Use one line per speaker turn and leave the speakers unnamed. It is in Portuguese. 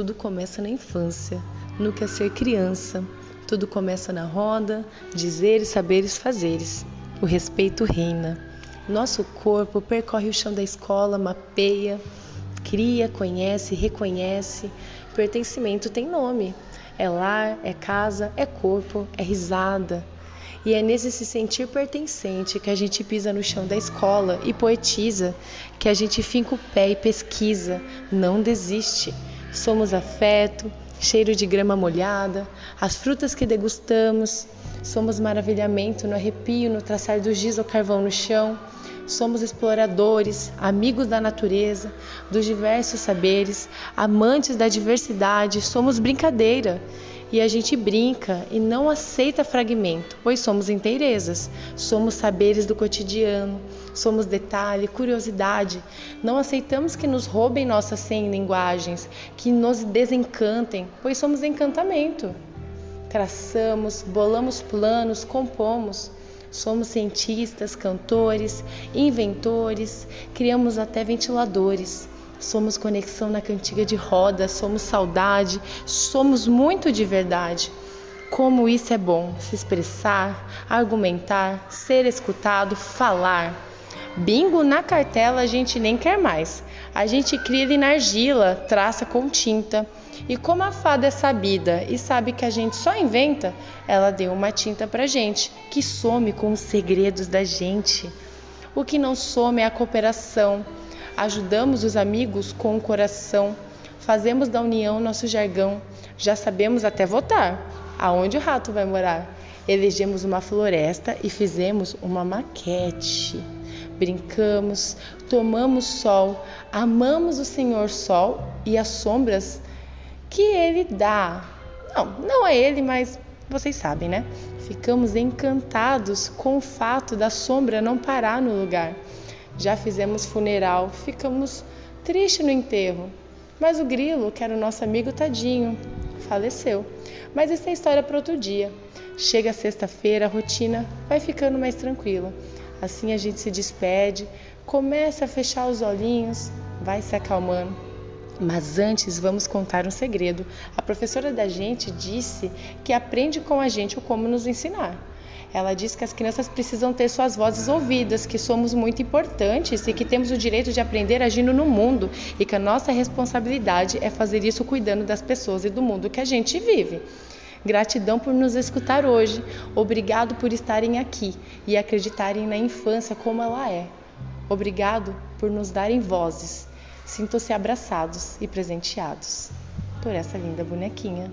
tudo começa na infância, no que é ser criança. Tudo começa na roda, dizeres, saberes, fazeres. O respeito reina. Nosso corpo percorre o chão da escola, mapeia, cria, conhece, reconhece. Pertencimento tem nome. É lar, é casa, é corpo, é risada. E é nesse se sentir pertencente que a gente pisa no chão da escola e poetiza, que a gente finca o pé e pesquisa, não desiste. Somos afeto, cheiro de grama molhada, as frutas que degustamos, somos maravilhamento no arrepio, no traçar do giz ou carvão no chão. Somos exploradores, amigos da natureza, dos diversos saberes, amantes da diversidade, somos brincadeira. E a gente brinca e não aceita fragmento, pois somos inteirezas, somos saberes do cotidiano, somos detalhe, curiosidade. Não aceitamos que nos roubem nossas 100 linguagens, que nos desencantem, pois somos encantamento. Traçamos, bolamos planos, compomos. Somos cientistas, cantores, inventores, criamos até ventiladores. Somos conexão na cantiga de roda, somos saudade, somos muito de verdade. Como isso é bom, se expressar, argumentar, ser escutado, falar. Bingo na cartela a gente nem quer mais. A gente cria ele na argila, traça com tinta. E como a fada é sabida e sabe que a gente só inventa, ela deu uma tinta pra gente, que some com os segredos da gente. O que não some é a cooperação. Ajudamos os amigos com o coração. Fazemos da união nosso jargão. Já sabemos até votar. Aonde o rato vai morar? Elegemos uma floresta e fizemos uma maquete. Brincamos, tomamos sol, amamos o Senhor Sol e as sombras que ele dá. Não, não é ele, mas vocês sabem, né? Ficamos encantados com o fato da sombra não parar no lugar. Já fizemos funeral, ficamos tristes no enterro. Mas o grilo, que era o nosso amigo tadinho, faleceu. Mas essa é história para outro dia. Chega sexta-feira, a rotina vai ficando mais tranquila. Assim a gente se despede, começa a fechar os olhinhos, vai se acalmando mas antes vamos contar um segredo. A professora da gente disse que aprende com a gente o como nos ensinar. Ela diz que as crianças precisam ter suas vozes ouvidas, que somos muito importantes e que temos o direito de aprender agindo no mundo e que a nossa responsabilidade é fazer isso cuidando das pessoas e do mundo que a gente vive. Gratidão por nos escutar hoje. Obrigado por estarem aqui e acreditarem na infância como ela é. Obrigado por nos darem vozes. Sintam-se abraçados e presenteados por essa linda bonequinha.